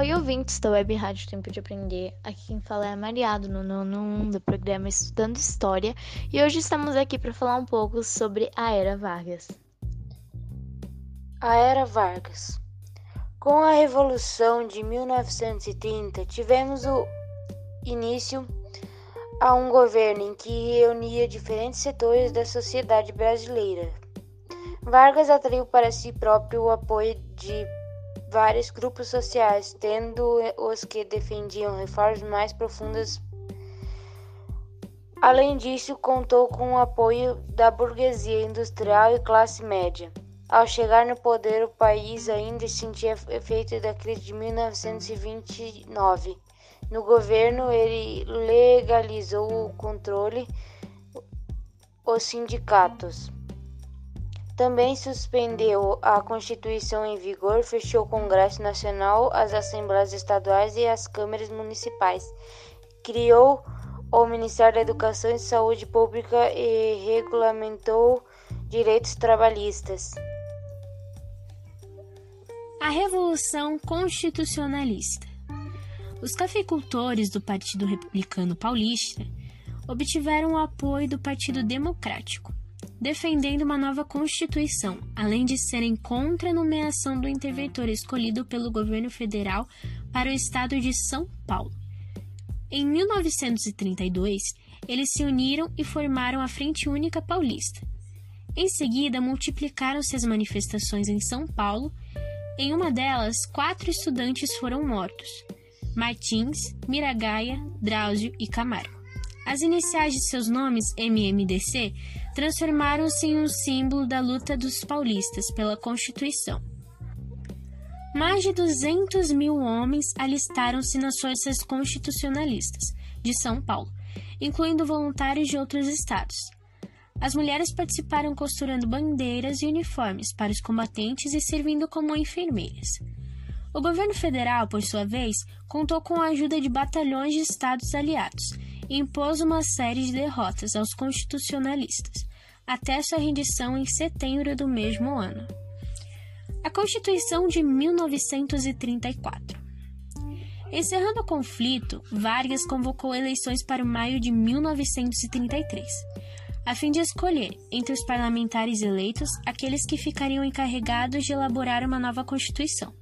Oi, ouvintes da Web Rádio Tempo de Aprender. Aqui quem fala é a Mariado, no nono 1 do programa Estudando História, e hoje estamos aqui para falar um pouco sobre a Era Vargas. A Era Vargas. Com a Revolução de 1930, tivemos o início a um governo em que reunia diferentes setores da sociedade brasileira. Vargas atraiu para si próprio o apoio de vários grupos sociais, tendo os que defendiam reformas mais profundas. Além disso, contou com o apoio da burguesia industrial e classe média. Ao chegar no poder, o país ainda sentia efeito da crise de 1929. No governo, ele legalizou o controle os sindicatos também suspendeu a Constituição em vigor, fechou o Congresso Nacional, as Assembleias Estaduais e as câmaras municipais. Criou o Ministério da Educação e Saúde Pública e regulamentou direitos trabalhistas. A Revolução Constitucionalista. Os cafeicultores do Partido Republicano Paulista obtiveram o apoio do Partido Democrático defendendo uma nova Constituição, além de serem contra a nomeação do interventor escolhido pelo governo federal para o estado de São Paulo. Em 1932, eles se uniram e formaram a Frente Única Paulista. Em seguida, multiplicaram-se as manifestações em São Paulo. Em uma delas, quatro estudantes foram mortos: Martins, Miragaia, Drauzio e Camargo. As iniciais de seus nomes, MMDC, transformaram-se em um símbolo da luta dos paulistas pela Constituição. Mais de 200 mil homens alistaram-se nas forças constitucionalistas de São Paulo, incluindo voluntários de outros estados. As mulheres participaram costurando bandeiras e uniformes para os combatentes e servindo como enfermeiras. O governo federal, por sua vez, contou com a ajuda de batalhões de estados aliados impôs uma série de derrotas aos constitucionalistas, até sua rendição em setembro do mesmo ano. A Constituição de 1934. Encerrando o conflito, Vargas convocou eleições para maio de 1933, a fim de escolher, entre os parlamentares eleitos, aqueles que ficariam encarregados de elaborar uma nova Constituição.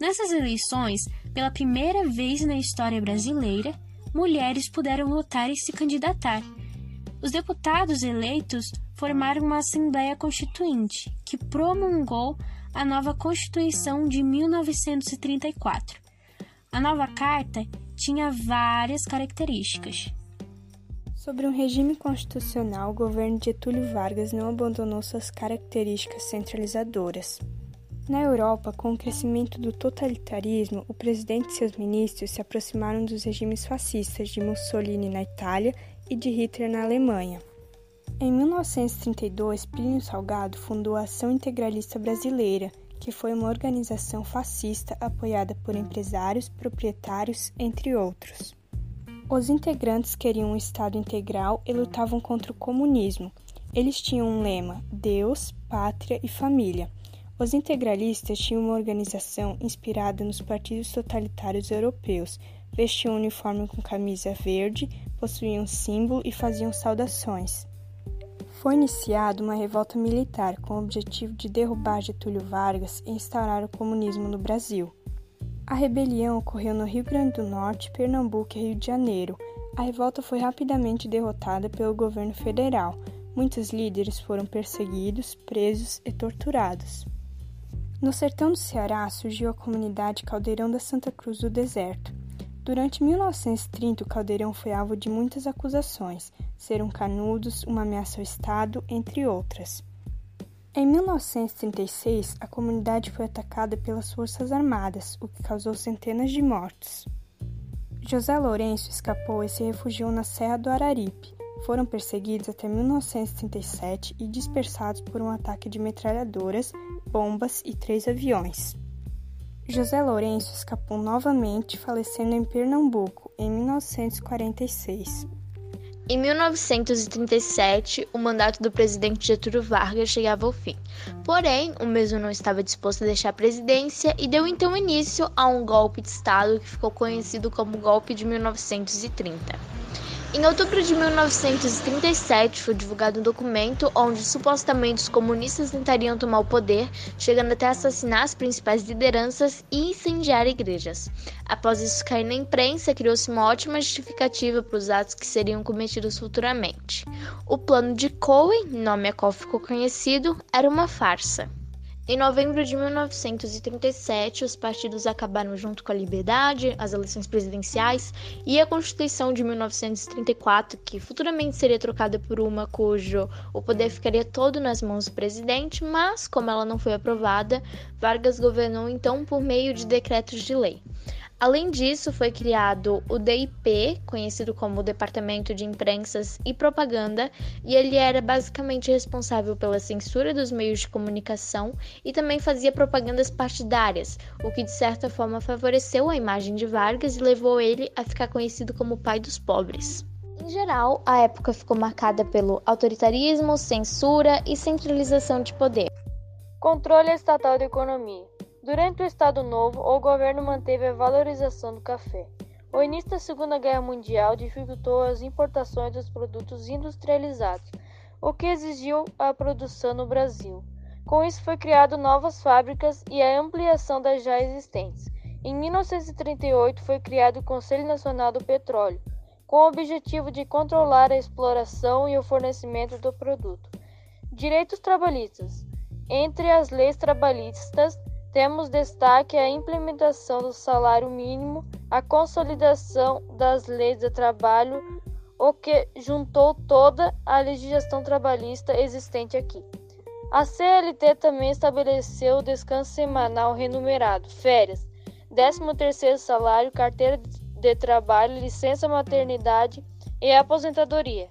Nessas eleições, pela primeira vez na história brasileira, mulheres puderam votar e se candidatar. Os deputados eleitos formaram uma Assembleia Constituinte, que promulgou a nova Constituição de 1934. A nova carta tinha várias características. Sobre um regime constitucional, o governo de Getúlio Vargas não abandonou suas características centralizadoras. Na Europa, com o crescimento do totalitarismo, o presidente e seus ministros se aproximaram dos regimes fascistas de Mussolini na Itália e de Hitler na Alemanha. Em 1932, Plínio Salgado fundou a Ação Integralista Brasileira, que foi uma organização fascista apoiada por empresários, proprietários, entre outros. Os integrantes queriam um Estado integral e lutavam contra o comunismo. Eles tinham um lema: Deus, Pátria e Família os integralistas tinham uma organização inspirada nos partidos totalitários europeus. Vestiam um uniforme com camisa verde, possuíam símbolo e faziam saudações. Foi iniciada uma revolta militar com o objetivo de derrubar Getúlio Vargas e instaurar o comunismo no Brasil. A rebelião ocorreu no Rio Grande do Norte, Pernambuco e Rio de Janeiro. A revolta foi rapidamente derrotada pelo governo federal. Muitos líderes foram perseguidos, presos e torturados. No sertão do Ceará surgiu a comunidade Caldeirão da Santa Cruz do Deserto. Durante 1930, o caldeirão foi alvo de muitas acusações, ser canudos, uma ameaça ao Estado, entre outras. Em 1936, a comunidade foi atacada pelas Forças Armadas, o que causou centenas de mortos. José Lourenço escapou e se refugiou na Serra do Araripe. Foram perseguidos até 1937 e dispersados por um ataque de metralhadoras bombas e três aviões. José Lourenço escapou novamente, falecendo em Pernambuco em 1946. Em 1937, o mandato do presidente Getúlio Vargas chegava ao fim. Porém, o mesmo não estava disposto a deixar a presidência e deu então início a um golpe de Estado que ficou conhecido como Golpe de 1930. Em outubro de 1937, foi divulgado um documento onde supostamente os comunistas tentariam tomar o poder, chegando até assassinar as principais lideranças e incendiar igrejas. Após isso cair na imprensa, criou-se uma ótima justificativa para os atos que seriam cometidos futuramente. O plano de Cohen, nome a qual ficou conhecido, era uma farsa. Em novembro de 1937, os partidos acabaram junto com a liberdade, as eleições presidenciais e a Constituição de 1934, que futuramente seria trocada por uma cujo o poder ficaria todo nas mãos do presidente, mas como ela não foi aprovada, Vargas governou então por meio de decretos de lei. Além disso, foi criado o DIP, conhecido como Departamento de Imprensas e Propaganda, e ele era basicamente responsável pela censura dos meios de comunicação e também fazia propagandas partidárias, o que de certa forma favoreceu a imagem de Vargas e levou ele a ficar conhecido como o pai dos pobres. Em geral, a época ficou marcada pelo autoritarismo, censura e centralização de poder. Controle estatal da economia. Durante o Estado Novo, o governo manteve a valorização do café. O início da Segunda Guerra Mundial dificultou as importações dos produtos industrializados, o que exigiu a produção no Brasil. Com isso, foi criado novas fábricas e a ampliação das já existentes. Em 1938, foi criado o Conselho Nacional do Petróleo, com o objetivo de controlar a exploração e o fornecimento do produto. Direitos trabalhistas. Entre as leis trabalhistas, temos destaque a implementação do salário mínimo, a consolidação das leis de trabalho, o que juntou toda a legislação trabalhista existente aqui. A CLT também estabeleceu o descanso semanal remunerado, férias, 13º salário, carteira de trabalho, licença maternidade e aposentadoria.